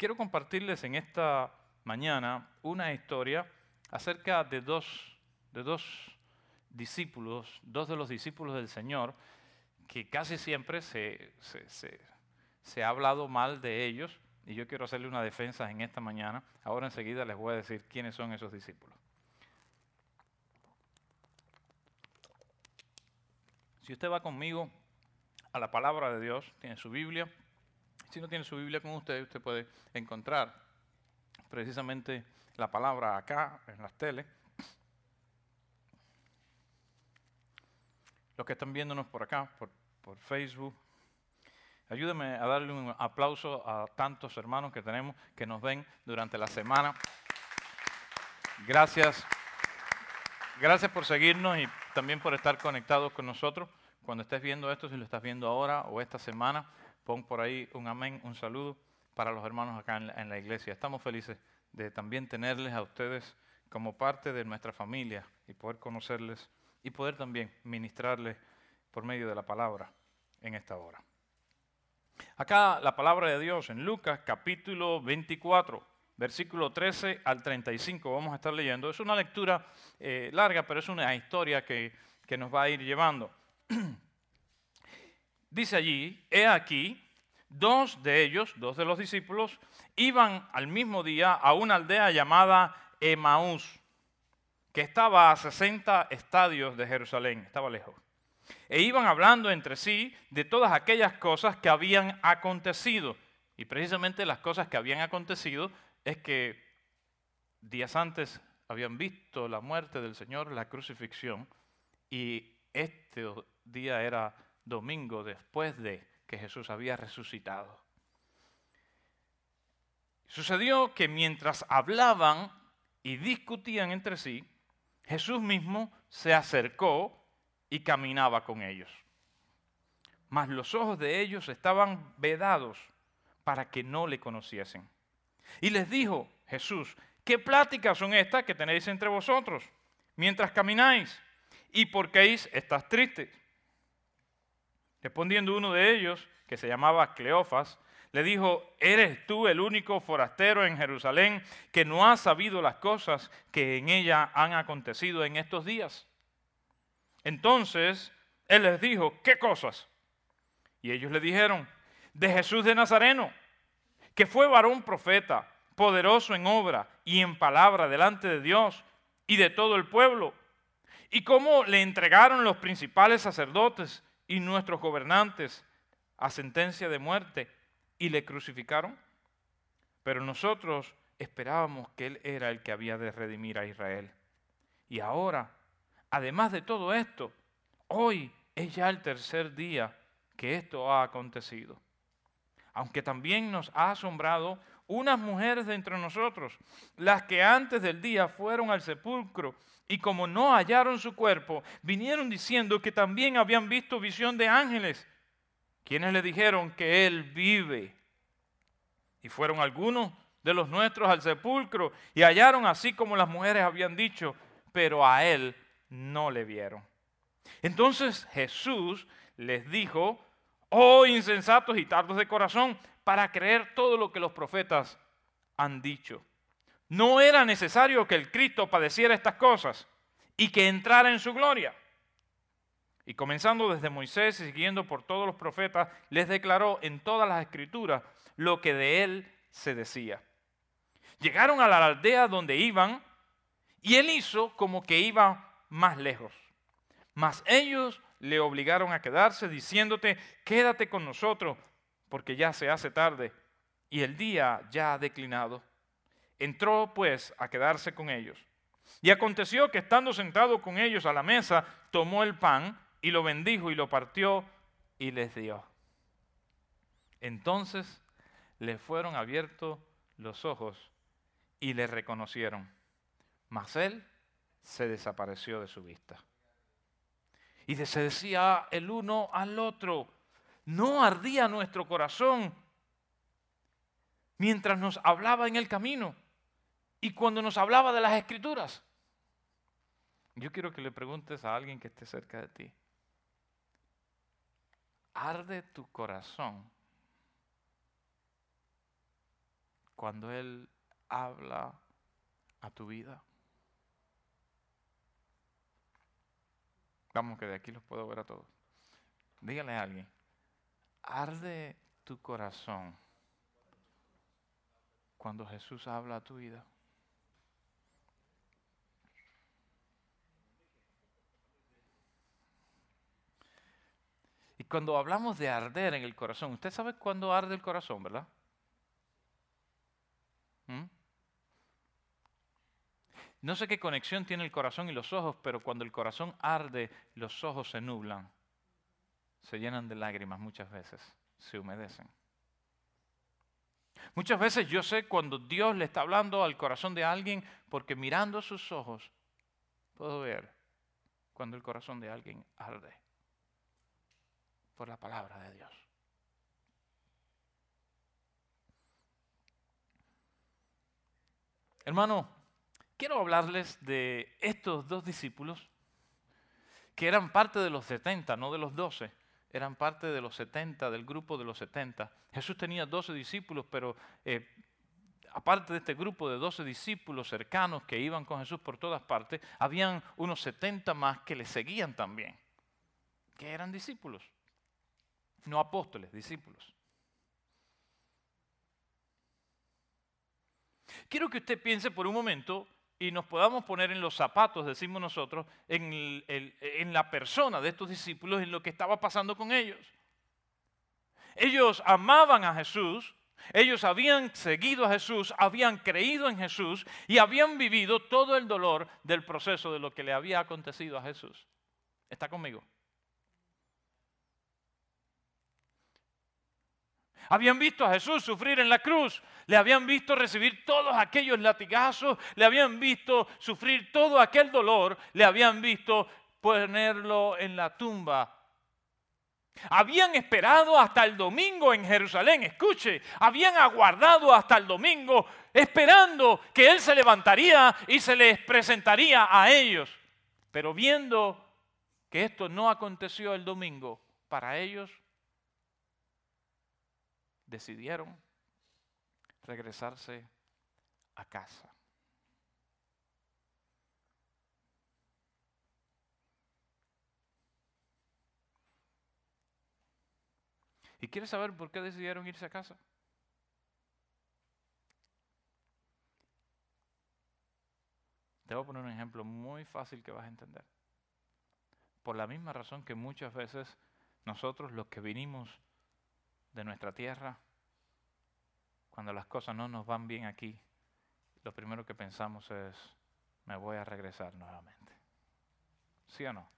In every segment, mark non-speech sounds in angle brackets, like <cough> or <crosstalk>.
quiero compartirles en esta mañana una historia acerca de dos, de dos discípulos, dos de los discípulos del Señor, que casi siempre se, se, ha hablado mal de ellos, y yo quiero hacerle una defensa en esta mañana. Ahora enseguida les voy a decir quiénes son esos discípulos. Si usted va conmigo a la palabra de Dios, tiene su Biblia, si no tiene su Biblia con usted, usted puede encontrar precisamente la palabra acá en las teles. Los que están viéndonos por acá, por, por Facebook, ayúdeme a darle un aplauso a tantos hermanos que tenemos que nos ven durante la semana. Gracias. Gracias por seguirnos y también por estar conectados con nosotros. Cuando estés viendo esto, si lo estás viendo ahora o esta semana, pon por ahí un amén, un saludo para los hermanos acá en la, iglesia. Estamos felices de también tenerles a ustedes como parte de nuestra familia y poder conocerles y poder también ministrarles por medio de la palabra en esta hora. Acá la palabra de Dios en Lucas capítulo 24, versículo 13 al 35, vamos a estar leyendo. Es una lectura eh, larga, pero es una historia que, que nos va a ir llevando. <clears throat> Dice allí, he aquí, dos de ellos, dos de los discípulos, iban al mismo día a una aldea llamada Emaús, que estaba a 60 estadios de Jerusalén, estaba lejos. E iban hablando entre sí de todas aquellas cosas que habían acontecido. Y precisamente las cosas que habían acontecido es que días antes habían visto la muerte del Señor, la crucifixión, y este día era domingo después de que Jesús había resucitado. Sucedió que mientras hablaban y discutían entre sí, Jesús mismo se acercó y caminaba con ellos. Mas los ojos de ellos estaban vedados para que no le conociesen. Y les dijo Jesús, ¿qué pláticas son estas que tenéis entre vosotros mientras camináis? ¿Y por qué estás tristes? Respondiendo uno de ellos, que se llamaba Cleofas, le dijo, ¿eres tú el único forastero en Jerusalén que no ha sabido las cosas que en ella han acontecido en estos días? Entonces él les dijo, ¿qué cosas? Y ellos le dijeron, de Jesús de Nazareno, que fue varón profeta, poderoso en obra y en palabra delante de Dios y de todo el pueblo, y cómo le entregaron los principales sacerdotes y nuestros gobernantes a sentencia de muerte y le crucificaron. Pero nosotros esperábamos que Él era el que había de redimir a Israel. Y ahora, además de todo esto, hoy es ya el tercer día que esto ha acontecido. Aunque también nos ha asombrado unas mujeres de entre nosotros, las que antes del día fueron al sepulcro y como no hallaron su cuerpo, vinieron diciendo que también habían visto visión de ángeles, quienes le dijeron que Él vive. Y fueron algunos de los nuestros al sepulcro y hallaron así como las mujeres habían dicho, pero a Él no le vieron. Entonces Jesús les dijo, oh insensatos y tardos de corazón, para creer todo lo que los profetas han dicho. No era necesario que el Cristo padeciera estas cosas y que entrara en su gloria. Y comenzando desde Moisés y siguiendo por todos los profetas, les declaró en todas las escrituras lo que de él se decía. Llegaron a la aldea donde iban y él hizo como que iba más lejos. Mas ellos le obligaron a quedarse diciéndote, quédate con nosotros porque ya se hace tarde y el día ya ha declinado. Entró pues a quedarse con ellos. Y aconteció que estando sentado con ellos a la mesa, tomó el pan y lo bendijo y lo partió y les dio. Entonces le fueron abiertos los ojos y le reconocieron. Mas él se desapareció de su vista. Y se decía el uno al otro, no ardía nuestro corazón mientras nos hablaba en el camino y cuando nos hablaba de las escrituras. Yo quiero que le preguntes a alguien que esté cerca de ti. ¿Arde tu corazón cuando Él habla a tu vida? Vamos que de aquí los puedo ver a todos. Dígale a alguien, arde tu corazón cuando Jesús habla a tu vida. Y cuando hablamos de arder en el corazón, usted sabe cuándo arde el corazón, ¿verdad? ¿Mm? No sé qué conexión tiene el corazón y los ojos, pero cuando el corazón arde, los ojos se nublan, se llenan de lágrimas muchas veces, se humedecen. Muchas veces yo sé cuando Dios le está hablando al corazón de alguien, porque mirando sus ojos puedo ver cuando el corazón de alguien arde por la palabra de Dios. Hermano, quiero hablarles de estos dos discípulos que eran parte de los 70, no de los 12, eran parte de los 70, del grupo de los 70. Jesús tenía 12 discípulos, pero eh, aparte de este grupo de 12 discípulos cercanos que iban con Jesús por todas partes, habían unos 70 más que le seguían también, que eran discípulos. No apóstoles, discípulos. Quiero que usted piense por un momento y nos podamos poner en los zapatos, decimos nosotros, en, en, la persona de estos discípulos, en lo que estaba pasando con ellos. Ellos amaban a Jesús, ellos habían seguido a Jesús, habían creído en Jesús y habían vivido todo el dolor del proceso de lo que le había acontecido a Jesús. ¿Está conmigo? Habían visto a Jesús sufrir en la cruz, le habían visto recibir todos aquellos latigazos, le habían visto sufrir todo aquel dolor, le habían visto ponerlo en la tumba. Habían esperado hasta el domingo en Jerusalén, escuche, habían aguardado hasta el domingo esperando que Él se levantaría y se les presentaría a ellos. Pero viendo que esto no aconteció el domingo, para ellos decidieron regresarse a casa. ¿Y quieres saber por qué decidieron irse a casa? Te voy a poner un ejemplo muy fácil que vas a entender. Por la misma razón que muchas veces nosotros los que vinimos de nuestra tierra, cuando las cosas no nos van bien aquí, lo primero que pensamos es, me voy a regresar nuevamente. ¿Sí o no?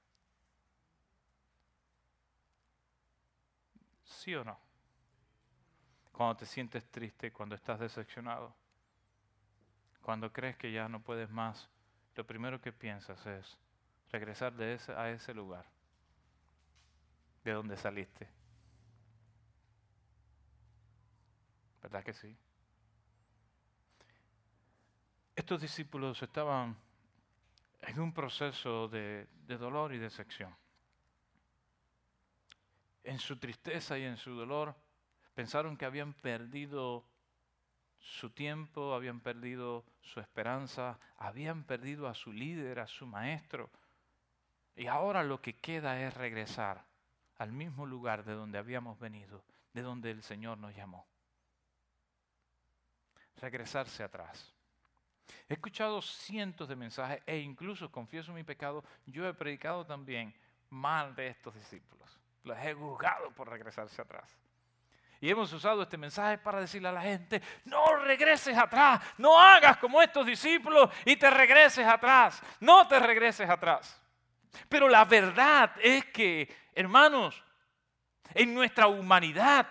¿Sí o no? Cuando te sientes triste, cuando estás decepcionado, cuando crees que ya no puedes más, lo primero que piensas es regresar a ese lugar de donde saliste ¿Verdad que sí? Estos discípulos estaban en un proceso de, dolor y de sección. En su tristeza y en su dolor pensaron que habían perdido su tiempo, habían perdido su esperanza, habían perdido a su líder, a su maestro. Y ahora lo que queda es regresar al mismo lugar de donde habíamos venido, de donde el Señor nos llamó regresarse atrás. He escuchado cientos de mensajes e incluso, confieso mi pecado, yo he predicado también mal de estos discípulos. Los he juzgado por regresarse atrás. Y hemos usado este mensaje para decirle a la gente, no regreses atrás, no hagas como estos discípulos y te regreses atrás, no te regreses atrás. Pero la verdad es que, hermanos, en nuestra humanidad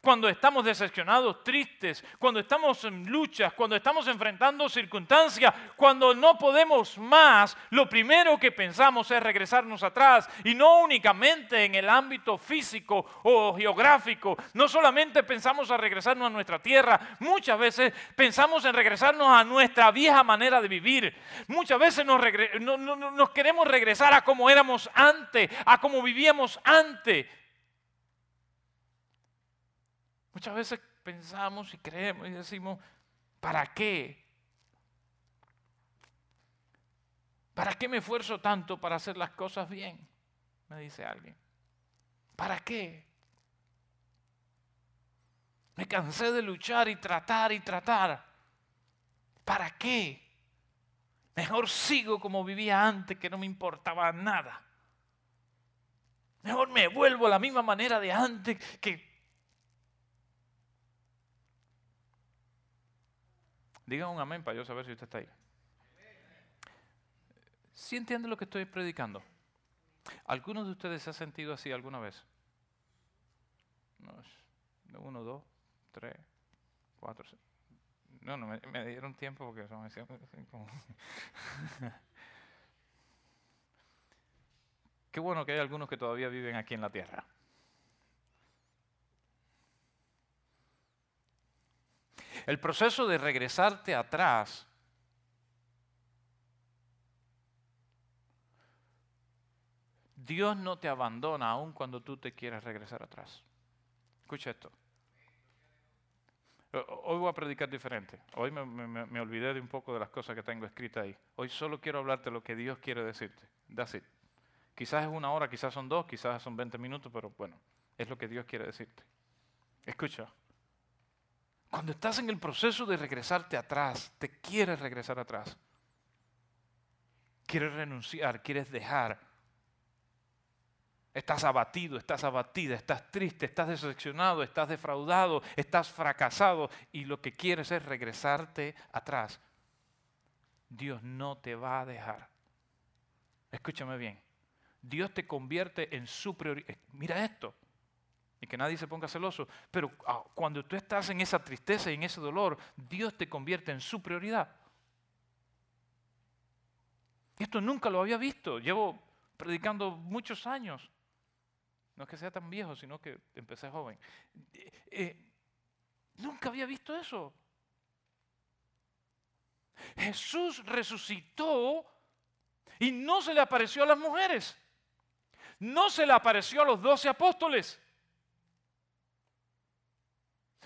cuando estamos decepcionados, tristes, cuando estamos en luchas, cuando estamos enfrentando circunstancias, cuando no podemos más, lo primero que pensamos es regresarnos atrás y no únicamente en el ámbito físico o geográfico. No solamente pensamos a regresarnos a nuestra tierra, muchas veces pensamos en regresarnos a nuestra vieja manera de vivir. Muchas veces nos, nos queremos regresar a como éramos antes, a como vivíamos antes. Muchas veces pensamos y creemos y decimos, ¿para qué? ¿Para qué me esfuerzo tanto para hacer las cosas bien? Me dice alguien. ¿Para qué? Me cansé de luchar y tratar y tratar. ¿Para qué? Mejor sigo como vivía antes, que no me importaba nada. Mejor me vuelvo a la misma manera de antes que... Diga un amén para yo saber si usted está ahí. ¿Sí entiende lo que estoy predicando? ¿Algunos de ustedes se han sentido así alguna vez? uno, dos, tres, cuatro. No, no, me, dieron tiempo porque son así <laughs> Qué bueno que hay algunos que todavía viven aquí en la tierra. El proceso de regresarte atrás Dios no te abandona aun cuando tú te quieras regresar atrás. Escucha esto. Hoy voy a predicar diferente. Hoy me, olvidé de un poco de las cosas que tengo escritas ahí. Hoy solo quiero hablarte lo que Dios quiere decirte. That's it. Quizás es una hora, quizás son dos, quizás son 20 minutos, pero bueno, es lo que Dios quiere decirte. Escucha. Cuando estás en el proceso de regresarte atrás, te quieres regresar atrás. Quieres renunciar, quieres dejar Estás abatido, estás abatida, estás triste, estás decepcionado, estás defraudado, estás fracasado y lo que quieres es regresarte atrás. Dios no te va a dejar. Escúchame bien. Dios te convierte en su prioridad. Eh, mira esto. Y que nadie se ponga celoso. Pero ah, cuando tú estás en esa tristeza y en ese dolor, Dios te convierte en su prioridad. Esto nunca lo había visto. Llevo predicando muchos años. No es que sea tan viejo, sino que empecé joven. Eh, eh, nunca había visto eso. Jesús resucitó y no se le apareció a las mujeres. No se le apareció a los doce apóstoles.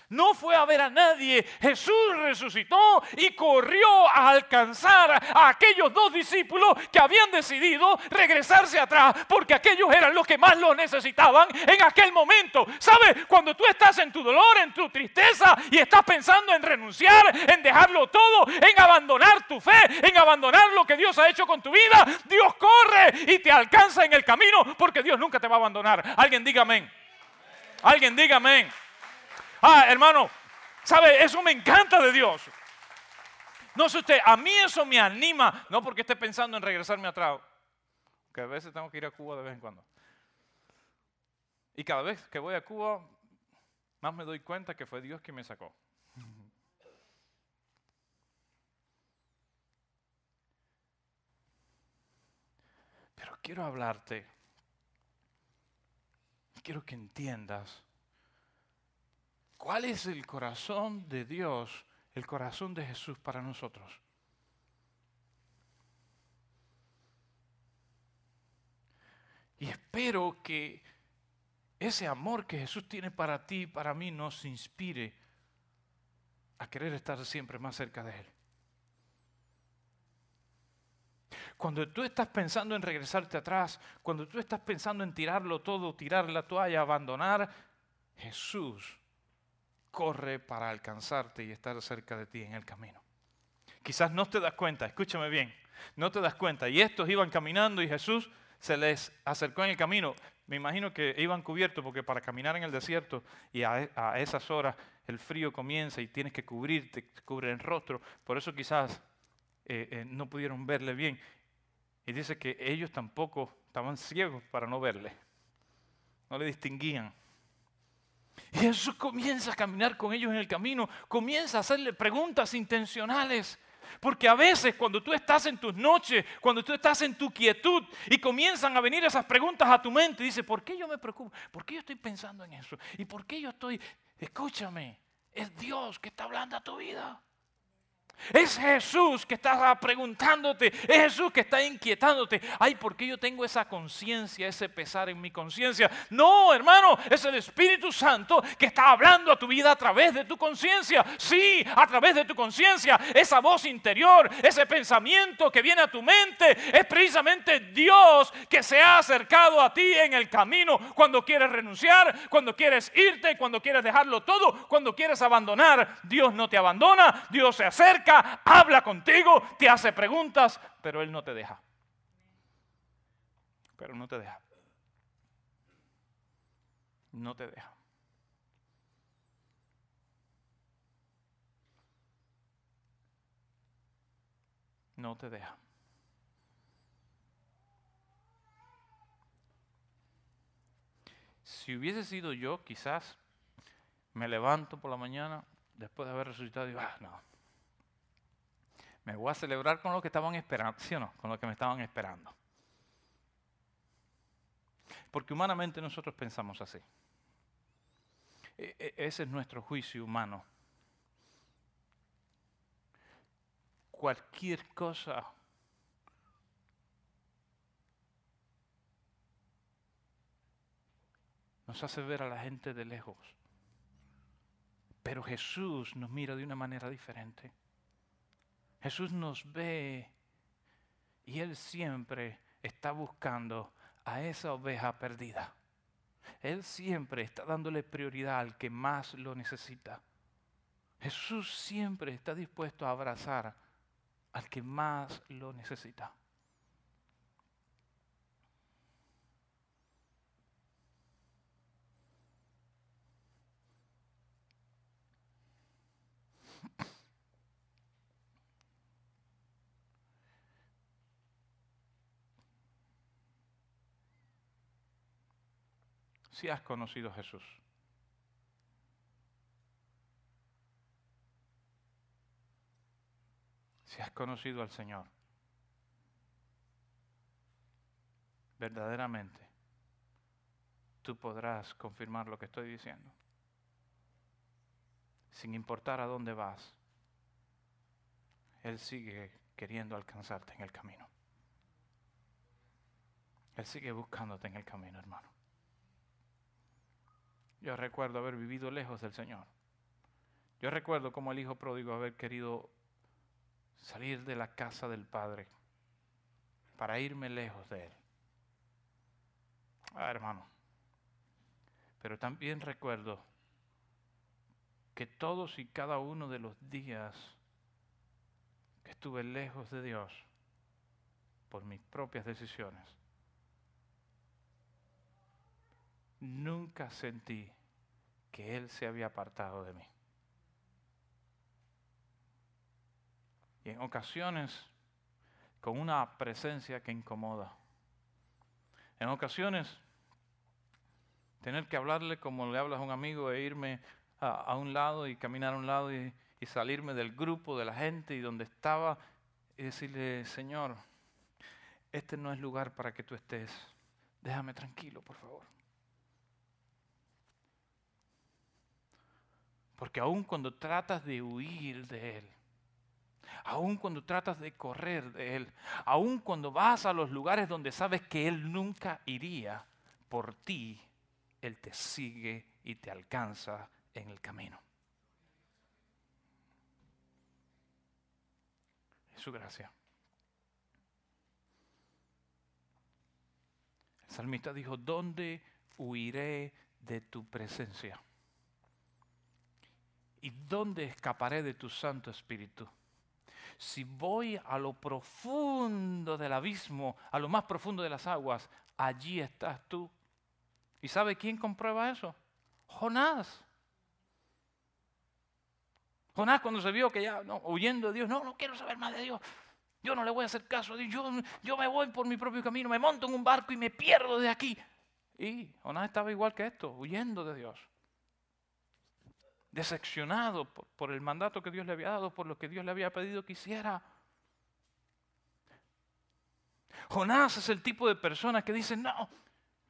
No fue a ver a nadie. Jesús resucitó y corrió a alcanzar a aquellos dos discípulos que habían decidido regresarse atrás porque aquellos eran los que más lo necesitaban en aquel momento. ¿Sabes? Cuando tú estás en tu dolor, en tu tristeza y estás pensando en renunciar, en dejarlo todo, en abandonar tu fe, en abandonar lo que Dios ha hecho con tu vida, Dios corre y te alcanza en el camino porque Dios nunca te va a abandonar. Alguien diga amén. Alguien diga amén. Ah, hermano, ¿sabe? Eso me encanta de Dios. No sé usted, a mí eso me anima, no porque esté pensando en regresarme atrás, que a veces tengo que ir a Cuba de vez en cuando. Y cada vez que voy a Cuba, más me doy cuenta que fue Dios quien me sacó. Pero quiero hablarte, quiero que entiendas ¿Cuál es el corazón de Dios, el corazón de Jesús para nosotros? Y espero que ese amor que Jesús tiene para ti y para mí nos inspire a querer estar siempre más cerca de Él. Cuando tú estás pensando en regresarte atrás, cuando tú estás pensando en tirarlo todo, tirar la toalla, abandonar, Jesús corre para alcanzarte y estar cerca de ti en el camino. Quizás no te das cuenta, escúchame bien, no te das cuenta. Y estos iban caminando y Jesús se les acercó en el camino. Me imagino que iban cubiertos porque para caminar en el desierto y a, e, esas horas el frío comienza y tienes que cubrirte, cubre el rostro. Por eso quizás eh, eh, no pudieron verle bien. Y dice que ellos tampoco estaban ciegos para no verle. No le distinguían. Y Jesús comienza a caminar con ellos en el camino, comienza a hacerle preguntas intencionales. Porque a veces cuando tú estás en tus noches, cuando tú estás en tu quietud y comienzan a venir esas preguntas a tu mente, dice, ¿por qué yo me preocupo? ¿Por qué yo estoy pensando en eso? ¿Y por qué yo estoy, escúchame, es Dios que está hablando a tu vida? Es Jesús que está preguntándote, es Jesús que está inquietándote. Ay, ¿por qué yo tengo esa conciencia, ese pesar en mi conciencia? No, hermano, es el Espíritu Santo que está hablando a tu vida a través de tu conciencia. Sí, a través de tu conciencia, esa voz interior, ese pensamiento que viene a tu mente, es precisamente Dios que se ha acercado a ti en el camino cuando quieres renunciar, cuando quieres irte, cuando quieres dejarlo todo, cuando quieres abandonar. Dios no te abandona, Dios se acerca habla contigo, te hace preguntas, pero Él no te deja. Pero no te deja. No te deja. No te deja. Si hubiese sido yo, quizás me levanto por la mañana después de haber resucitado y digo, ah, no, me voy a celebrar con lo que estaban esperando, ¿sí o no? Con lo que me estaban esperando. Porque humanamente nosotros pensamos así. E, e, ese es nuestro juicio humano. Cualquier cosa nos hace ver a la gente de lejos. Pero Jesús nos mira de una manera diferente. Jesús nos ve y Él siempre está buscando a esa oveja perdida. Él siempre está dándole prioridad al que más lo necesita. Jesús siempre está dispuesto a abrazar al que más lo necesita. Si has conocido a Jesús. Si has conocido al Señor, verdaderamente, tú podrás confirmar lo que estoy diciendo. Sin importar a dónde vas, Él sigue queriendo alcanzarte en el camino. Él sigue buscándote en el camino, hermano. Yo recuerdo haber vivido lejos del Señor. Yo recuerdo como el hijo pródigo haber querido salir de la casa del Padre para irme lejos de Él. Ah, hermano. Pero también recuerdo que todos y cada uno de los días que estuve lejos de Dios por mis propias decisiones, nunca sentí que Él se había apartado de mí. Y en ocasiones con una presencia que incomoda. En ocasiones tener que hablarle como le hablas a un amigo e irme a, un lado y caminar a un lado y, y salirme del grupo, de la gente y donde estaba y decirle, Señor, este no es lugar para que tú estés. Déjame tranquilo, por favor. Porque aun cuando tratas de huir de Él, aun cuando tratas de correr de Él, aun cuando vas a los lugares donde sabes que Él nunca iría por ti, Él te sigue y te alcanza en el camino. Es su gracia. El salmista dijo, ¿dónde huiré de tu presencia? ¿Y dónde escaparé de tu Santo Espíritu? Si voy a lo profundo del abismo, a lo más profundo de las aguas, allí estás tú. ¿Y sabe quién comprueba eso? Jonás. Jonás cuando se vio que ya huyendo de Dios, no, no quiero saber más de Dios. Yo no le voy a hacer caso a Dios. Yo, yo me voy por mi propio camino, me monto en un barco y me pierdo de aquí. Y Jonás estaba igual que esto, huyendo de Dios decepcionado por, el mandato que Dios le había dado, por lo que Dios le había pedido que hiciera. Jonás es el tipo de persona que dice, no,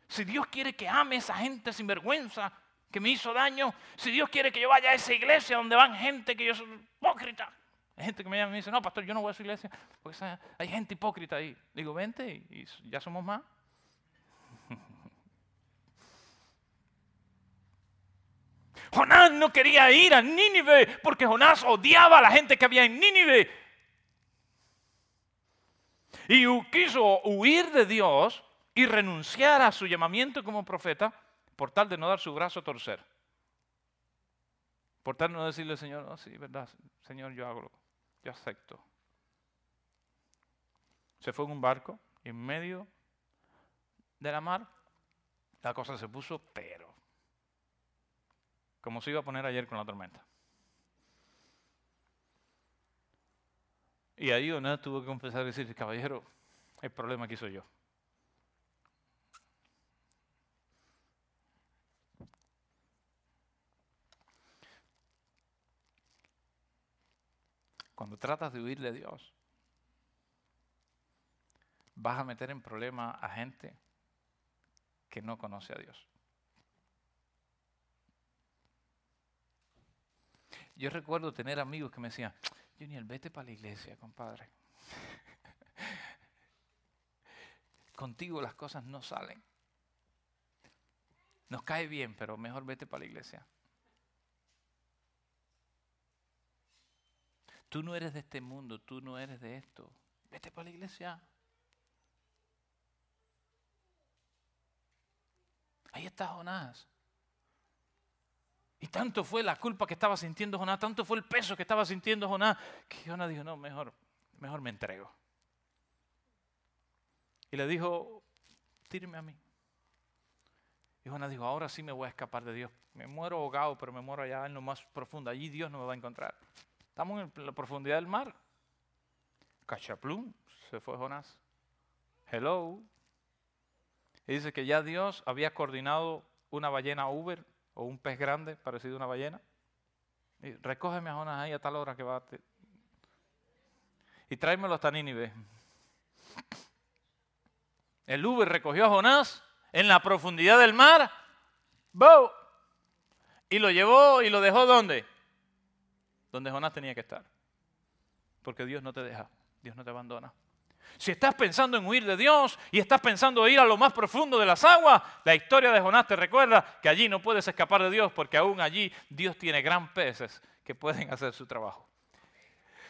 si Dios quiere que ame a esa gente sin vergüenza que me hizo daño, si Dios quiere que yo vaya a esa iglesia donde van gente que yo soy hipócrita, Hay gente que me llama y me dice, no, pastor, yo no voy a su iglesia porque hay gente hipócrita ahí. Digo, vente y ya somos más. Jonás no quería ir a Nínive porque Jonás odiaba a la gente que había en Nínive. Y quiso huir de Dios y renunciar a su llamamiento como profeta por tal de no dar su brazo a torcer. Por tal de no decirle, Señor, oh, sí, verdad, Señor, yo hago, yo acepto. Se fue en un barco en medio de la mar. La cosa se puso pero. Como se iba a poner ayer con la tormenta. Y ahí Jonás tuvo que confesar y decir, caballero, el problema aquí soy yo. Cuando tratas de huir de Dios, vas a meter en problema a gente que no conoce a Dios. Yo recuerdo tener amigos que me decían, Junior, vete para la iglesia, compadre. <laughs> Contigo las cosas no salen. Nos cae bien, pero mejor vete para la iglesia. Tú no eres de este mundo, tú no eres de esto. Vete para la iglesia. Ahí está Jonás. Y tanto fue la culpa que estaba sintiendo Jonás, tanto fue el peso que estaba sintiendo Jonás, que Jonás dijo, no, mejor, mejor me entrego. Y le dijo, tíreme a mí. Y Jonás dijo, ahora sí me voy a escapar de Dios. Me muero ahogado, pero me muero allá en lo más profundo. Allí Dios no me va a encontrar. Estamos en la profundidad del mar. Cachaplum, se fue Jonás. Hello. Y dice que ya Dios había coordinado una ballena Uber o un pez grande parecido a una ballena. Y recógeme a Jonás ahí a tal hora que va. A y tráemelo hasta Nínive. El Uber recogió a Jonás en la profundidad del mar. ¡Bow! Y lo llevó y lo dejó ¿dónde? Donde Jonás tenía que estar. Porque Dios no te deja, Dios no te abandona. Si estás pensando en huir de Dios y estás pensando en ir a lo más profundo de las aguas, la historia de Jonás te recuerda que allí no puedes escapar de Dios porque aún allí Dios tiene gran peces que pueden hacer su trabajo.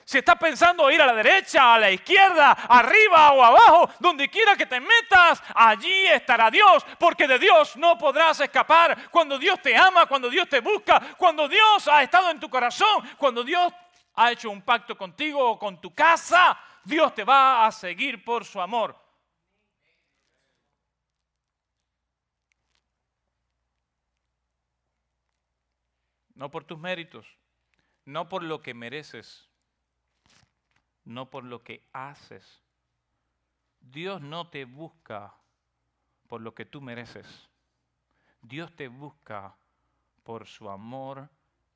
Si estás pensando ir a la derecha, a la izquierda, arriba o abajo, donde quiera que te metas, allí estará Dios, porque de Dios no podrás escapar. Cuando Dios te ama, cuando Dios te busca, cuando Dios ha estado en tu corazón, cuando Dios ha hecho un pacto contigo o con tu casa, Dios te va a seguir por su amor. No por tus méritos, no por lo que mereces, no por lo que haces. Dios no te busca por lo que tú mereces. Dios te busca por su amor,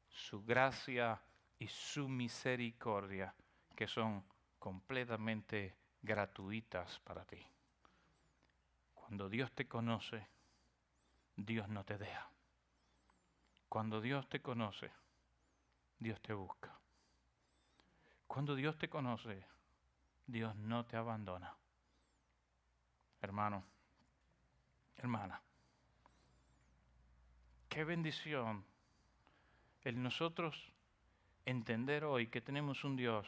su gracia y su misericordia, que son completamente gratuitas para ti. Cuando Dios te conoce, Dios no te deja. Cuando Dios te conoce, Dios te busca. Cuando Dios te conoce, Dios no te abandona. Hermano, hermana, qué bendición el nosotros entender hoy que tenemos un Dios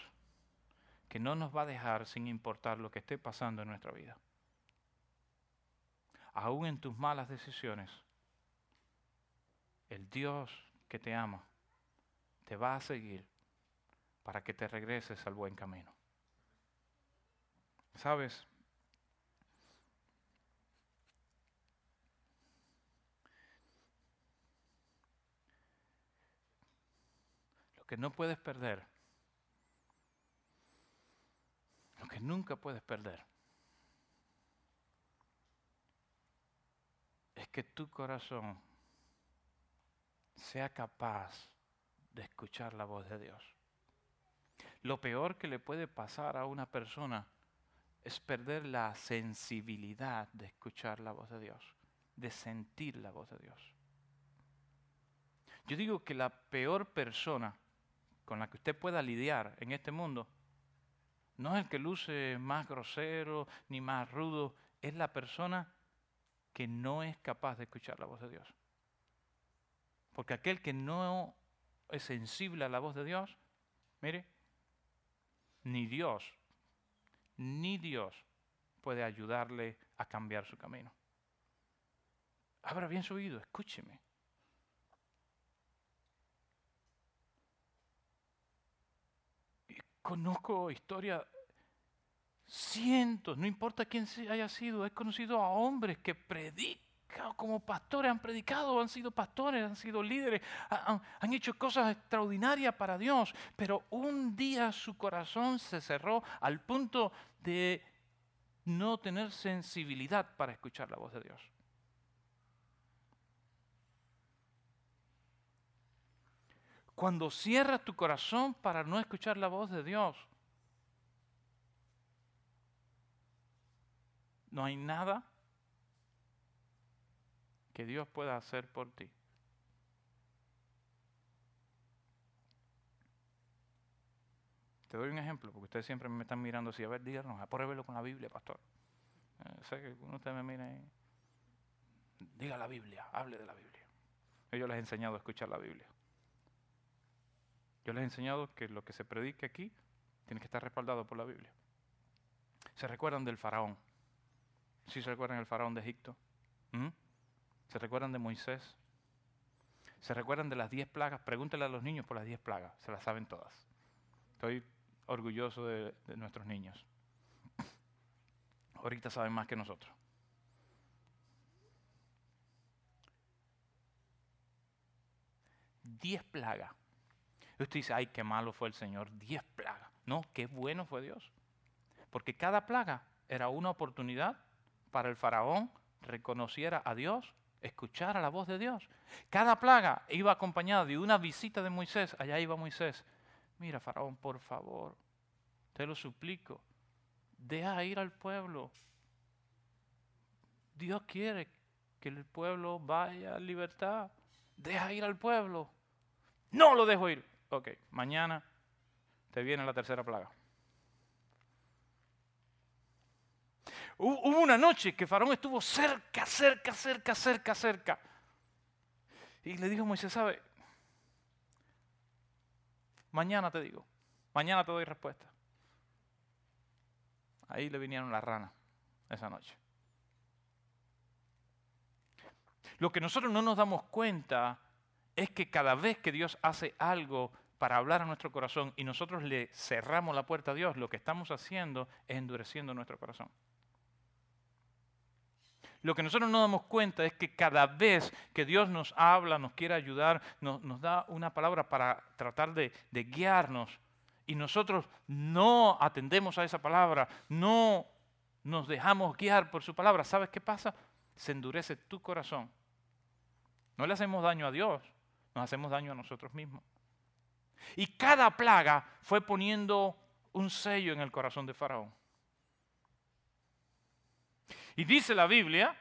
que no nos va a dejar sin importar lo que esté pasando en nuestra vida. Aún en tus malas decisiones, el Dios que te ama te va a seguir para que te regreses al buen camino. ¿Sabes? Lo que no puedes perder lo que nunca puedes perder es que tu corazón sea capaz de escuchar la voz de Dios. Lo peor que le puede pasar a una persona es perder la sensibilidad de escuchar la voz de Dios, de sentir la voz de Dios. Yo digo que la peor persona con la que usted pueda lidiar en este mundo no es el que luce más grosero ni más rudo, es la persona que no es capaz de escuchar la voz de Dios. Porque aquel que no es sensible a la voz de Dios, mire, ni Dios, ni Dios puede ayudarle a cambiar su camino. Abra bien su oído, escúcheme. Conozco historia, cientos, no importa quién haya sido, he conocido a hombres que predican como pastores, han predicado, han sido pastores, han sido líderes, han, hecho cosas extraordinarias para Dios, pero un día su corazón se cerró al punto de no tener sensibilidad para escuchar la voz de Dios. Cuando cierras tu corazón para no escuchar la voz de Dios, no hay nada que Dios pueda hacer por ti. Te doy un ejemplo, porque ustedes siempre me están mirando así, a ver, díganos, apruébelo con la Biblia, pastor. Eh, sé que uno de ustedes me mira y diga la Biblia, hable de la Biblia. Yo les he enseñado a escuchar la Biblia. Yo les he enseñado que lo que se predique aquí tiene que estar respaldado por la Biblia. ¿Se recuerdan del faraón? ¿Sí se recuerdan del faraón de Egipto? ¿Mm? ¿Se recuerdan de Moisés? ¿Se recuerdan de las diez plagas? Pregúntenle a los niños por las diez plagas, se las saben todas. Estoy orgulloso de, de nuestros niños. Ahorita saben más que nosotros. Diez plagas usted dice, ay, qué malo fue el Señor, diez plagas. No, qué bueno fue Dios. Porque cada plaga era una oportunidad para el faraón reconociera a Dios, escuchara la voz de Dios. Cada plaga iba acompañada de una visita de Moisés. Allá iba Moisés. Mira, faraón, por favor, te lo suplico, deja ir al pueblo. Dios quiere que el pueblo vaya a libertad. Deja ir al pueblo. No lo dejo ir ok, mañana te viene la tercera plaga. Hubo una noche que Faraón estuvo cerca, cerca, cerca, cerca, cerca. Y le dijo a Moisés, ¿sabe? Mañana te digo, mañana te doy respuesta. Ahí le vinieron las ranas esa noche. Lo que nosotros no nos damos cuenta es que cada vez que Dios hace algo para hablar a nuestro corazón y nosotros le cerramos la puerta a Dios, lo que estamos haciendo es endureciendo nuestro corazón. Lo que nosotros no damos cuenta es que cada vez que Dios nos habla, nos quiere ayudar, nos, da una palabra para tratar de, de guiarnos y nosotros no atendemos a esa palabra, no nos dejamos guiar por su palabra, ¿sabes qué pasa? Se endurece tu corazón. No le hacemos daño a Dios, nos hacemos daño a nosotros mismos. Y cada plaga fue poniendo un sello en el corazón de Faraón. Y dice la Biblia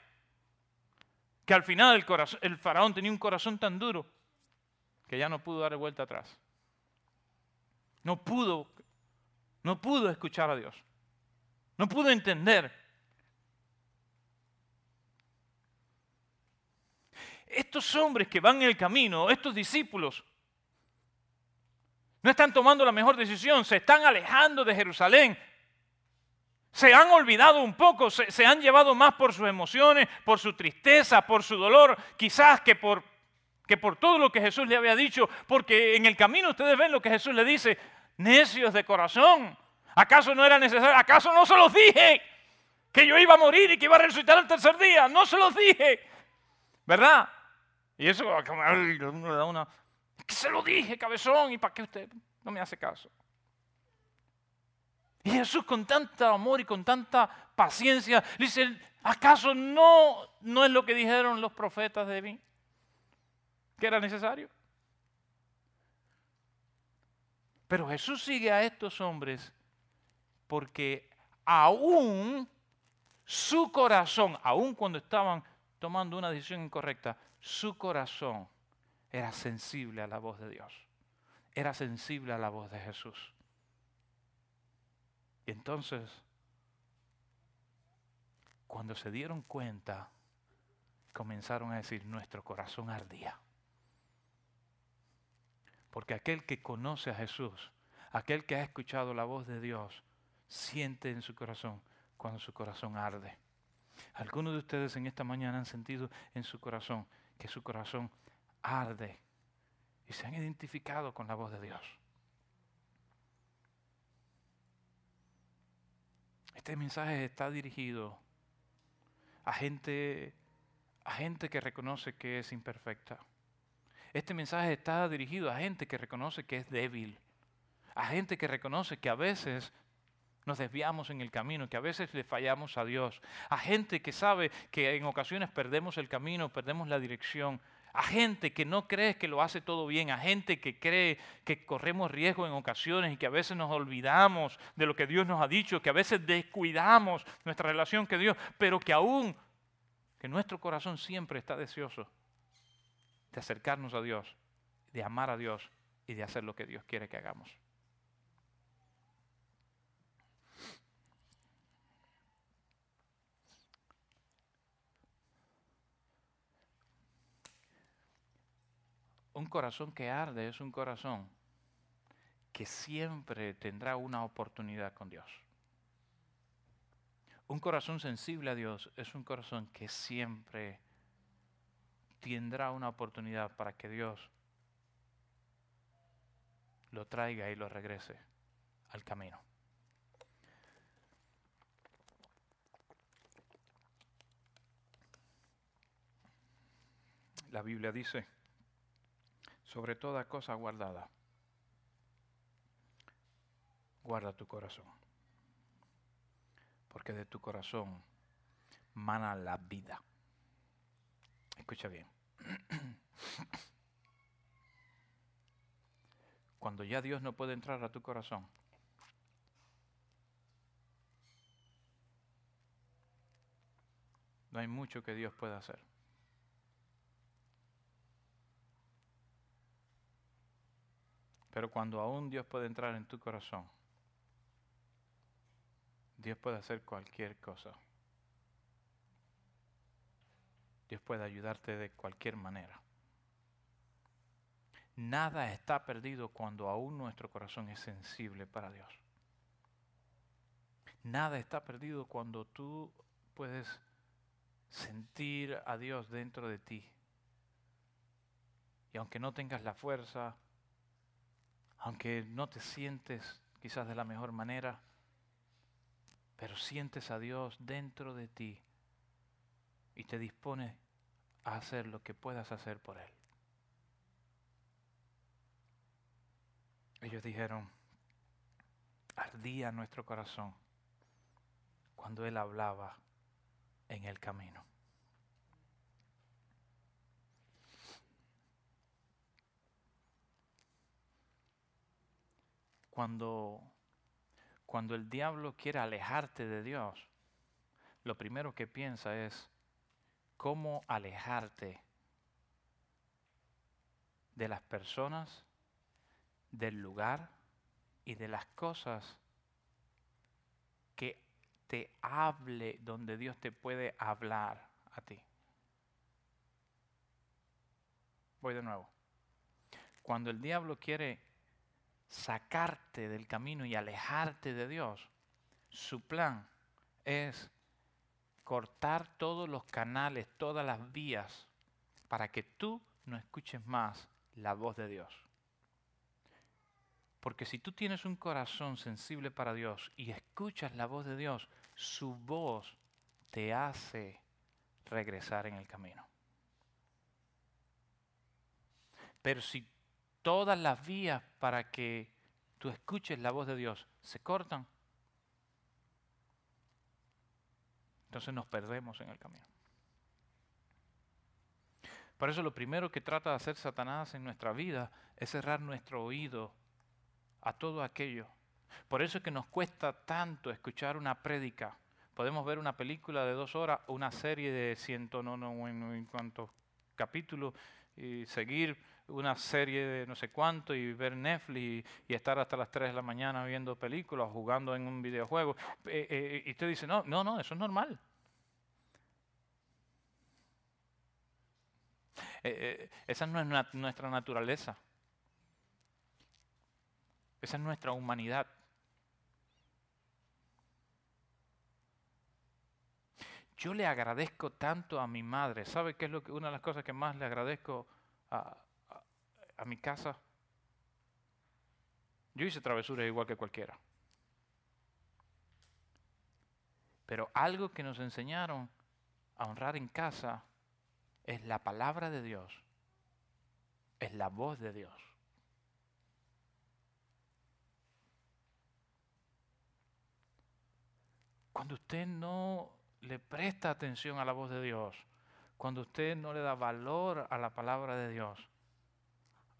que al final el, el, faraón tenía un corazón tan duro que ya no pudo dar vuelta atrás. No pudo, no pudo escuchar a Dios. No pudo entender. Estos hombres que van en el camino, estos discípulos, no están tomando la mejor decisión, se están alejando de Jerusalén. Se han olvidado un poco, se, han llevado más por sus emociones, por su tristeza, por su dolor, quizás que por, que por todo lo que Jesús le había dicho, porque en el camino ustedes ven lo que Jesús le dice, necios de corazón, ¿acaso no era necesario? ¿Acaso no se los dije? Que yo iba a morir y que iba a resucitar el tercer día, no se los dije, ¿verdad? Y eso uno le da una, se lo dije, cabezón, ¿y para qué usted no me hace caso? Y Jesús con tanto amor y con tanta paciencia dice, ¿acaso no, no es lo que dijeron los profetas de mí? Que era necesario. Pero Jesús sigue a estos hombres porque aún su corazón, aún cuando estaban tomando una decisión incorrecta, su corazón era sensible a la voz de Dios. era sensible a la voz de Jesús. Y entonces, cuando se dieron cuenta, comenzaron a decir, nuestro corazón ardía. Porque aquel que conoce a Jesús, aquel que ha escuchado la voz de Dios, siente en su corazón cuando su corazón arde. Algunos de ustedes en esta mañana han sentido en su corazón que su corazón arde y se han identificado con la voz de Dios. Este mensaje está dirigido a gente, a gente que reconoce que es imperfecta. Este mensaje está dirigido a gente que reconoce que es débil, a gente que reconoce que a veces nos desviamos en el camino, que a veces le fallamos a Dios, a gente que sabe que en ocasiones perdemos el camino, perdemos la dirección, a gente que no cree que lo hace todo bien, a gente que cree que corremos riesgo en ocasiones y que a veces nos olvidamos de lo que Dios nos ha dicho, que a veces descuidamos nuestra relación con Dios, pero que aún, que nuestro corazón siempre está deseoso de acercarnos a Dios, de amar a Dios y de hacer lo que Dios quiere que hagamos. Un corazón que arde es un corazón que siempre tendrá una oportunidad con Dios. Un corazón sensible a Dios es un corazón que siempre tendrá una oportunidad para que Dios lo traiga y lo regrese al camino. La Biblia dice, sobre toda cosa guardada, guarda tu corazón, porque de tu corazón mana la vida. Escucha bien. <clears throat> Cuando ya Dios no puede entrar a tu corazón, no hay mucho que Dios pueda hacer. Pero cuando aún Dios puede entrar en tu corazón, Dios puede hacer cualquier cosa. Dios puede ayudarte de cualquier manera. Nada está perdido cuando aún nuestro corazón es sensible para Dios. Nada está perdido cuando tú puedes sentir a Dios dentro de ti. Y aunque no tengas la fuerza, aunque no te sientes quizás de la mejor manera, pero sientes a Dios dentro de ti y te dispone a hacer lo que puedas hacer por Él. Ellos dijeron, ardía nuestro corazón cuando Él hablaba en el camino. Cuando, cuando el diablo quiere alejarte de Dios, lo primero que piensa es cómo alejarte de las personas, del lugar y de las cosas que te hable donde Dios te puede hablar a ti. Voy de nuevo. Cuando el diablo quiere sacarte del camino y alejarte de Dios, su plan es cortar todos los canales, todas las vías, para que tú no escuches más la voz de Dios. Porque si tú tienes un corazón sensible para Dios y escuchas la voz de Dios, su voz te hace regresar en el camino. Pero si todas las vías para que tú escuches la voz de Dios se cortan, entonces nos perdemos en el camino. Por eso lo primero que trata de hacer Satanás en nuestra vida es cerrar nuestro oído a todo aquello. Por eso es que nos cuesta tanto escuchar una prédica. Podemos ver una película de dos horas o una serie de ciento no, no, en cuantos capítulos y seguir una serie de no sé cuánto y ver Netflix y, estar hasta las 3 de la mañana viendo películas, jugando en un videojuego. Eh, eh, y usted dice, no, no, no, eso es normal. Eh, esa no es nuestra naturaleza. Esa es nuestra humanidad. Yo le agradezco tanto a mi madre. ¿Sabe qué es lo que, una de las cosas que más le agradezco a, a mi casa? Yo hice travesuras igual que cualquiera. Pero algo que nos enseñaron a honrar en casa es la palabra de Dios, es la voz de Dios. Cuando usted no le presta atención a la voz de Dios, cuando usted no le da valor a la palabra de Dios,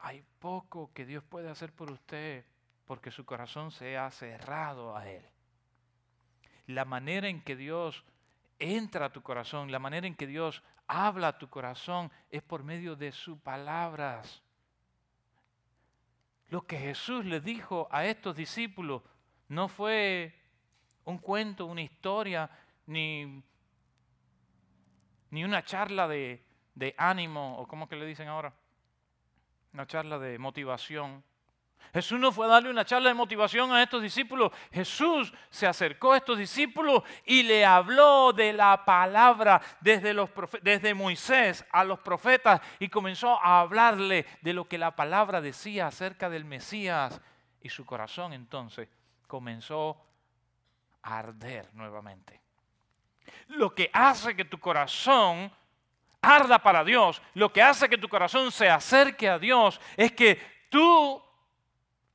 hay poco que Dios puede hacer por usted porque su corazón se ha cerrado a Él. La manera en que Dios entra a tu corazón, la manera en que Dios habla a tu corazón es por medio de sus palabras. Lo que Jesús le dijo a estos discípulos no fue un cuento, una historia, ni, ni una charla de, de ánimo, o como que le dicen ahora, una charla de motivación. Jesús no fue a darle una charla de motivación a estos discípulos. Jesús se acercó a estos discípulos y le habló de la palabra desde, los desde Moisés a los profetas y comenzó a hablarle de lo que la palabra decía acerca del Mesías. Y su corazón entonces comenzó a arder nuevamente. Lo que hace que tu corazón arda para Dios, lo que hace que tu corazón se acerque a Dios, es que tú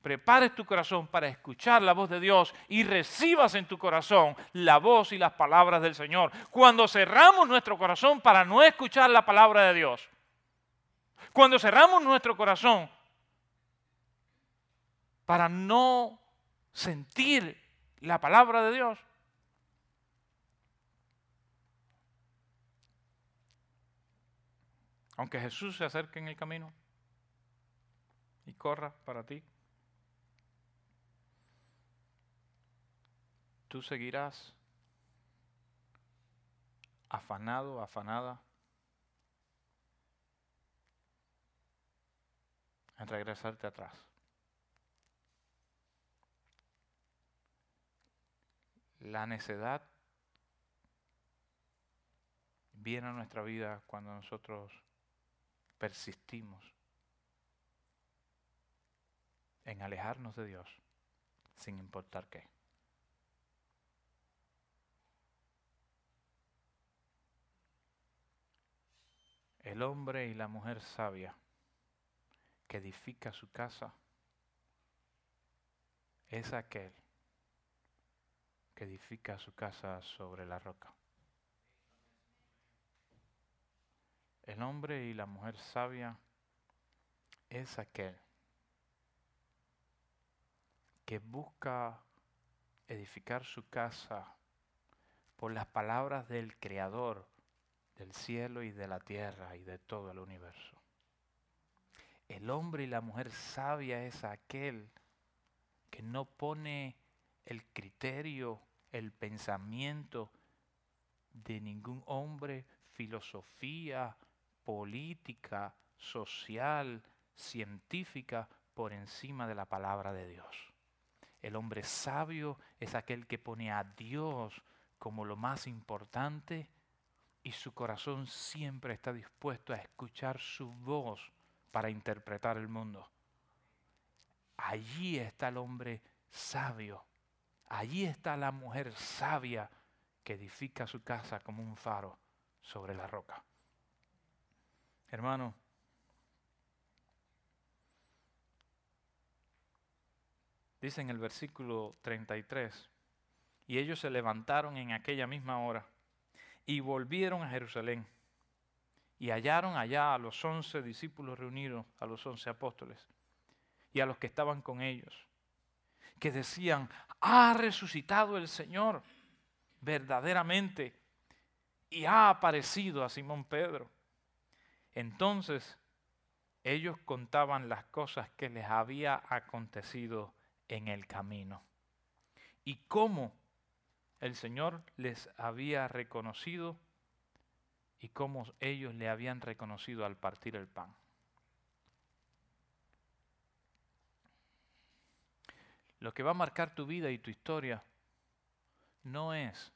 prepares tu corazón para escuchar la voz de Dios y recibas en tu corazón la voz y las palabras del Señor. Cuando cerramos nuestro corazón para no escuchar la palabra de Dios, cuando cerramos nuestro corazón para no sentir la palabra de Dios, Aunque Jesús se acerque en el camino y corra para ti, tú seguirás afanado, afanada en regresarte atrás. La necedad viene a nuestra vida cuando nosotros persistimos en alejarnos de Dios sin importar qué. El hombre y la mujer sabia que edifica su casa es aquel que edifica su casa sobre la roca. El hombre y la mujer sabia es aquel que busca edificar su casa por las palabras del Creador del cielo y de la tierra y de todo el universo. El hombre y la mujer sabia es aquel que no pone el criterio, el pensamiento de ningún hombre, filosofía política, social, científica por encima de la palabra de Dios. El hombre sabio es aquel que pone a Dios como lo más importante y su corazón siempre está dispuesto a escuchar su voz para interpretar el mundo. Allí está el hombre sabio. Allí está la mujer sabia que edifica su casa como un faro sobre la roca. Hermano, dice en el versículo 33, y ellos se levantaron en aquella misma hora y volvieron a Jerusalén y hallaron allá a los once discípulos reunidos, a los once apóstoles y a los que estaban con ellos, que decían, ha resucitado el Señor verdaderamente y ha aparecido a Simón Pedro. Entonces ellos contaban las cosas que les había acontecido en el camino y cómo el Señor les había reconocido y cómo ellos le habían reconocido al partir el pan. Lo que va a marcar tu vida y tu historia no es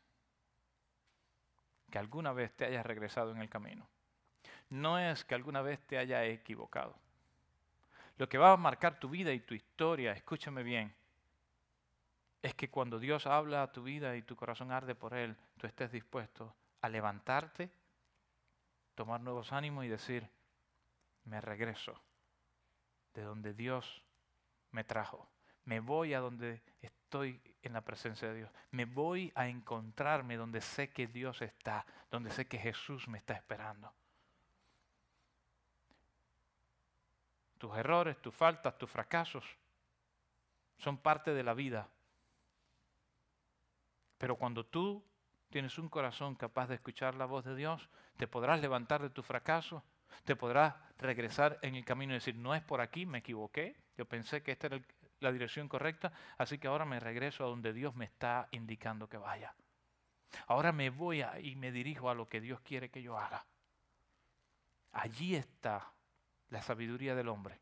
que alguna vez te hayas regresado en el camino. No es que alguna vez te haya equivocado. Lo que va a marcar tu vida y tu historia, escúchame bien, es que cuando Dios habla a tu vida y tu corazón arde por Él, tú estés dispuesto a levantarte, tomar nuevos ánimos y decir, me regreso de donde Dios me trajo. Me voy a donde estoy en la presencia de Dios. Me voy a encontrarme donde sé que Dios está, donde sé que Jesús me está esperando. Tus errores, tus faltas, tus fracasos son parte de la vida. Pero cuando tú tienes un corazón capaz de escuchar la voz de Dios, te podrás levantar de tu fracaso, te podrás regresar en el camino y decir, no es por aquí, me equivoqué, yo pensé que esta era la dirección correcta, así que ahora me regreso a donde Dios me está indicando que vaya. Ahora me voy y me dirijo a lo que Dios quiere que yo haga. Allí está la sabiduría del hombre.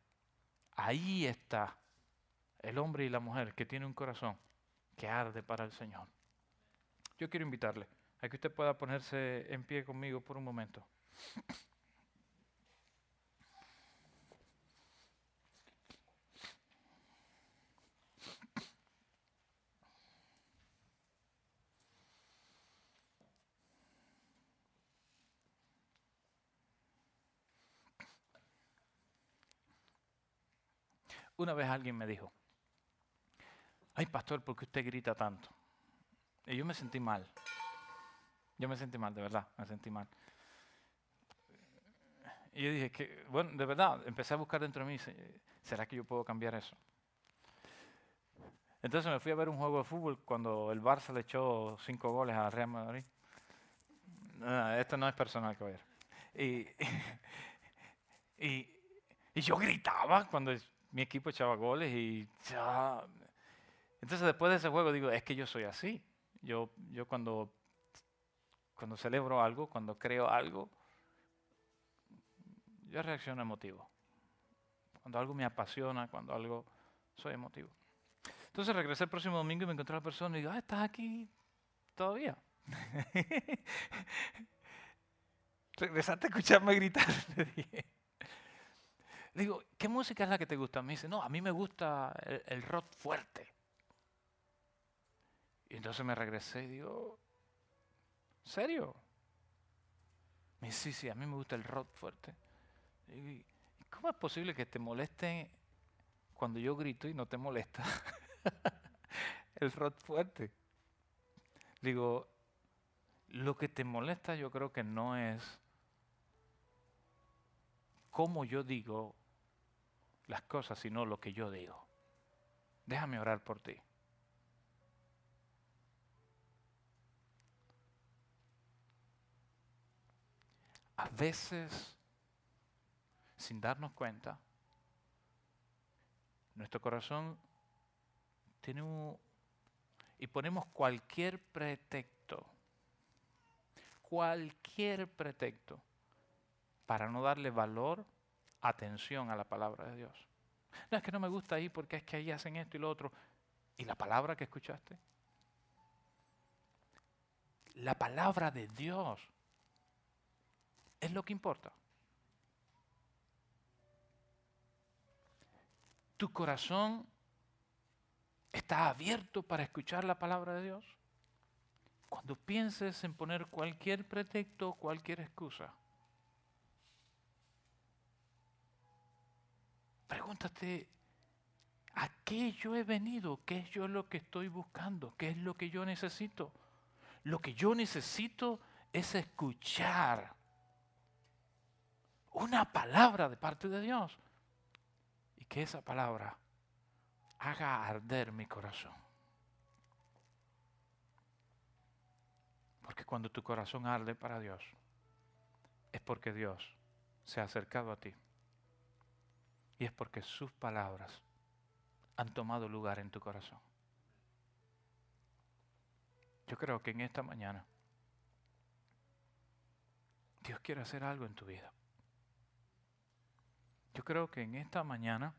Ahí está el hombre y la mujer que tiene un corazón que arde para el Señor. Yo quiero invitarle a que usted pueda ponerse en pie conmigo por un momento. Una vez alguien me dijo, ay pastor, ¿por qué usted grita tanto? Y yo me sentí mal. Yo me sentí mal, de verdad, me sentí mal. Y yo dije que, bueno, de verdad, empecé a buscar dentro de mí, ¿será que yo puedo cambiar eso? Entonces me fui a ver un juego de fútbol cuando el Barça le echó cinco goles a Real Madrid. esto no es personal ver. Y, <laughs> y, y, yo gritaba cuando mi equipo echaba goles y ya. Entonces después de ese juego digo, es que yo soy así. Yo, yo cuando, cuando celebro algo, cuando creo algo, yo reacciono emotivo. Cuando algo me apasiona, cuando algo soy emotivo. Entonces regresé el próximo domingo y me encontré a la persona y digo, ah, ¿estás aquí todavía? <laughs> Regresaste a escucharme gritar, <laughs> le dije. Digo, ¿qué música es la que te gusta? Me dice, no, a mí me gusta el, rock fuerte. Y entonces me regresé y digo, ¿serio? Me dice, sí, sí, a mí me gusta el rock fuerte. Y, ¿Cómo es posible que te moleste cuando yo grito y no te molesta <laughs> el rock fuerte? Digo, lo que te molesta yo creo que no es cómo yo digo las cosas, sino lo que yo digo. Déjame orar por ti. A veces, sin darnos cuenta, nuestro corazón tiene un... y ponemos cualquier pretexto, cualquier pretexto, para no darle valor atención a la palabra de Dios. No es que no me gusta ahí porque es que ahí hacen esto y lo otro. ¿Y la palabra que escuchaste? La palabra de Dios es lo que importa. ¿Tu corazón está abierto para escuchar la palabra de Dios? Cuando pienses en poner cualquier pretexto, cualquier excusa, Pregúntate, ¿a qué yo he venido? ¿Qué es yo lo que estoy buscando? ¿Qué es lo que yo necesito? Lo que yo necesito es escuchar una palabra de parte de Dios y que esa palabra haga arder mi corazón. Porque cuando tu corazón arde para Dios, es porque Dios se ha acercado a ti Y es porque sus palabras han tomado lugar en tu corazón. Yo creo que en esta mañana Dios quiere hacer algo en tu vida. Yo creo que en esta mañana,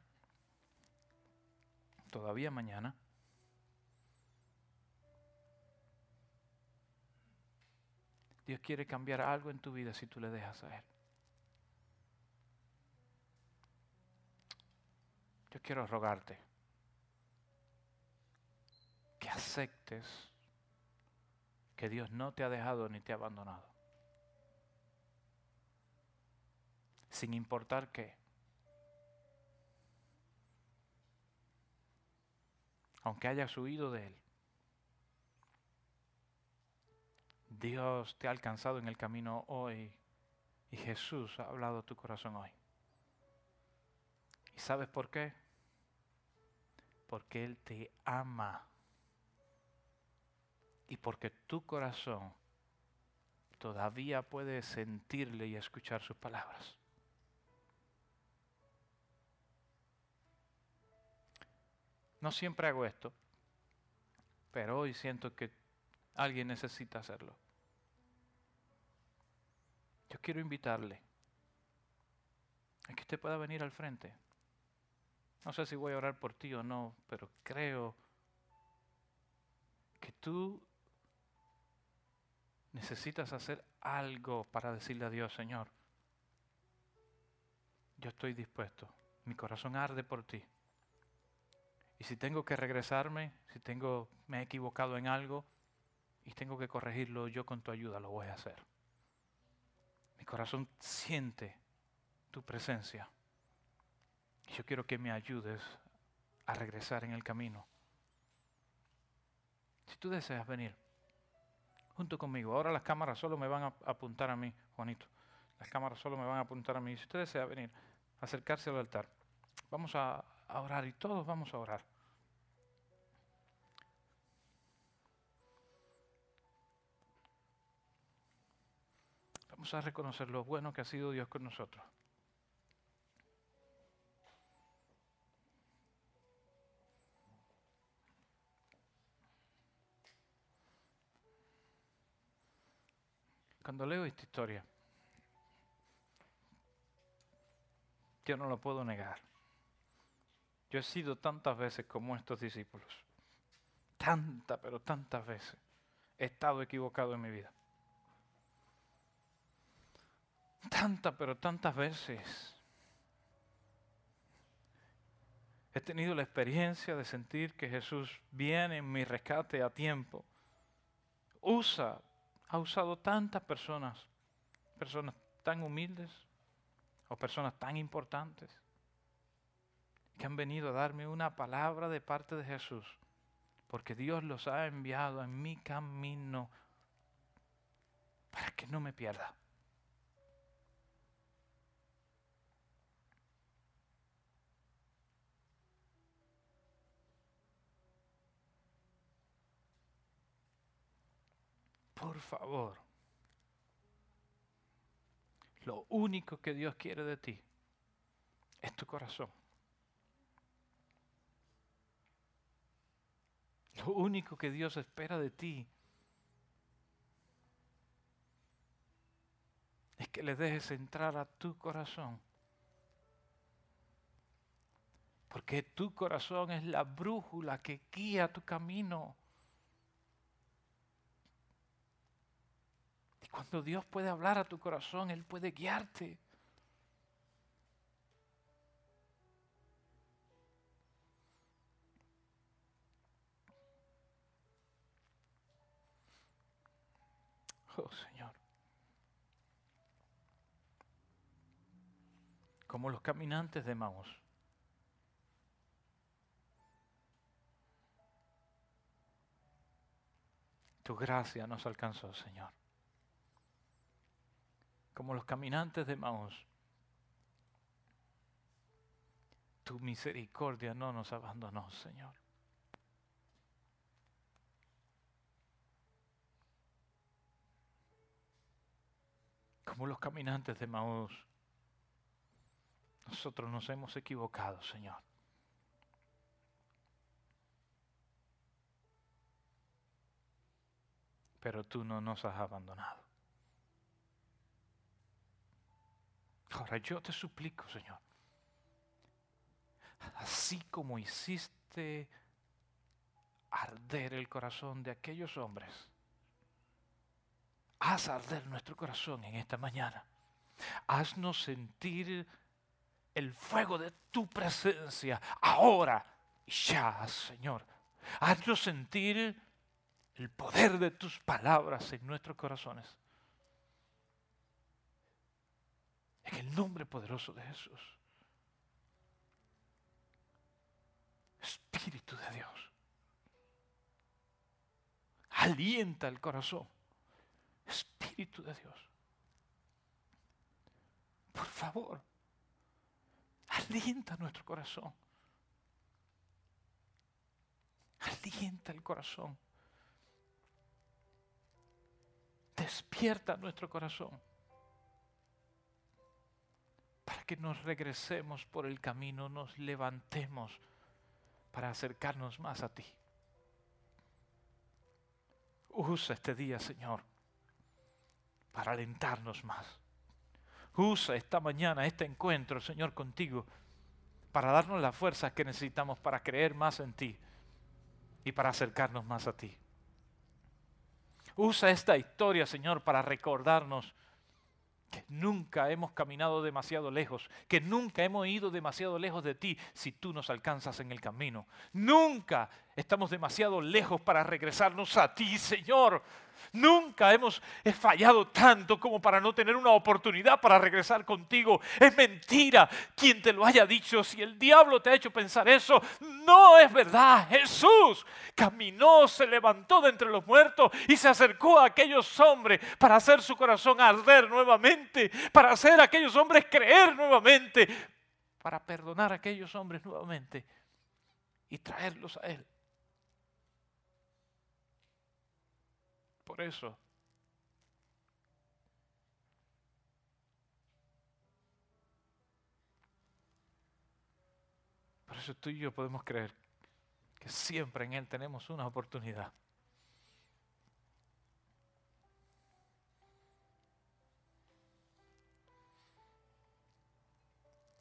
todavía mañana, Dios quiere cambiar algo en tu vida si tú le dejas a Él. Yo quiero rogarte que aceptes que Dios no te ha dejado ni te ha abandonado. Sin importar qué. Aunque hayas huido de Él. Dios te ha alcanzado en el camino hoy y Jesús ha hablado tu corazón hoy. ¿Y sabes por qué? Porque Él te ama y porque tu corazón todavía puede sentirle y escuchar sus palabras. No siempre hago esto, pero hoy siento que alguien necesita hacerlo. Yo quiero invitarle a que usted pueda venir al frente. No sé si voy a orar por ti o no, pero creo que tú necesitas hacer algo para decirle a Dios, Señor, yo estoy dispuesto, mi corazón arde por ti. Y si tengo que regresarme, si tengo me he equivocado en algo y tengo que corregirlo, yo con tu ayuda lo voy a hacer. Mi corazón siente tu presencia. Yo quiero que me ayudes a regresar en el camino. Si tú deseas venir, junto conmigo. Ahora las cámaras solo me van a apuntar a mí, Juanito. Las cámaras solo me van a apuntar a mí. Si usted desea venir, acercarse al altar, vamos a, a orar y todos vamos a orar. Vamos a reconocer lo bueno que ha sido Dios con nosotros. Cuando leo esta historia, yo no lo puedo negar. Yo he sido tantas veces como estos discípulos. Tantas, pero tantas veces. He estado equivocado en mi vida. Tantas, pero tantas veces. He tenido la experiencia de sentir que Jesús viene en mi rescate a tiempo. Usa ha usado tantas personas, personas tan humildes o personas tan importantes, que han venido a darme una palabra de parte de Jesús, porque Dios los ha enviado en mi camino para que no me pierda. Por favor. Lo único que Dios quiere de ti es tu corazón. Lo único que Dios espera de ti es que le dejes entrar a tu corazón. Porque tu corazón es la brújula que guía tu camino. Cuando Dios puede hablar a tu corazón, Él puede guiarte. Oh Señor. Como los caminantes de Maús. Tu gracia nos alcanzó, Señor como los caminantes de Maús. Tu misericordia no nos abandonó, Señor. Como los caminantes de Maús, Nosotros nos hemos equivocado, Señor. Pero tú no nos has abandonado. Ahora yo te suplico, Señor, así como hiciste arder el corazón de aquellos hombres, haz arder nuestro corazón en esta mañana. Haznos sentir el fuego de tu presencia ahora y ya, Señor. Haznos sentir el poder de tus palabras en nuestros corazones. En el nombre poderoso de Jesús. Espíritu de Dios. Alienta el corazón. Espíritu de Dios. Por favor, alienta nuestro corazón. Alienta el corazón. Despierta nuestro corazón que nos regresemos por el camino, nos levantemos para acercarnos más a ti. Usa este día, Señor, para alentarnos más. Usa esta mañana, este encuentro, Señor, contigo, para darnos las fuerzas que necesitamos para creer más en ti y para acercarnos más a ti. Usa esta historia, Señor, para recordarnos que nunca hemos caminado demasiado lejos, que nunca hemos ido demasiado lejos de ti si tú nos alcanzas en el camino. Nunca estamos demasiado lejos para regresarnos a ti, Señor. Nunca hemos fallado tanto como para no tener una oportunidad para regresar contigo. Es mentira quien te lo haya dicho. Si el diablo te ha hecho pensar eso, no es verdad. Jesús caminó, se levantó de entre los muertos y se acercó a aquellos hombres para hacer su corazón arder nuevamente, para hacer a aquellos hombres creer nuevamente, para perdonar a aquellos hombres nuevamente y traerlos a Él. Por eso, por eso tú y yo podemos creer que siempre en Él tenemos una oportunidad.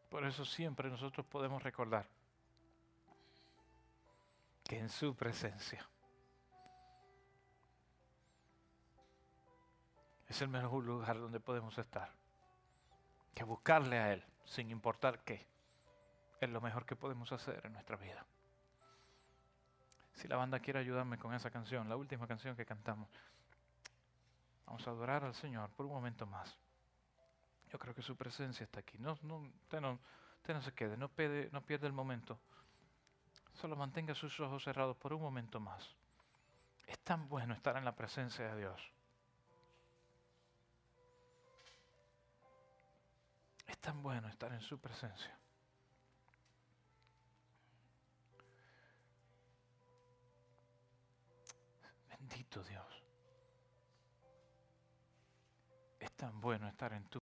Por eso siempre nosotros podemos recordar que en su presencia es el mejor lugar donde podemos estar. Que buscarle a Él, sin importar qué, es lo mejor que podemos hacer en nuestra vida. Si la banda quiere ayudarme con esa canción, la última canción que cantamos, vamos a adorar al Señor por un momento más. Yo creo que su presencia está aquí. No, no, usted, no, no se quede, no, pede, no pierde el momento. Solo mantenga sus ojos cerrados por un momento más. Es tan bueno estar en la presencia de Dios. Es tan bueno estar en su presencia. Bendito Dios. Es tan bueno estar en tu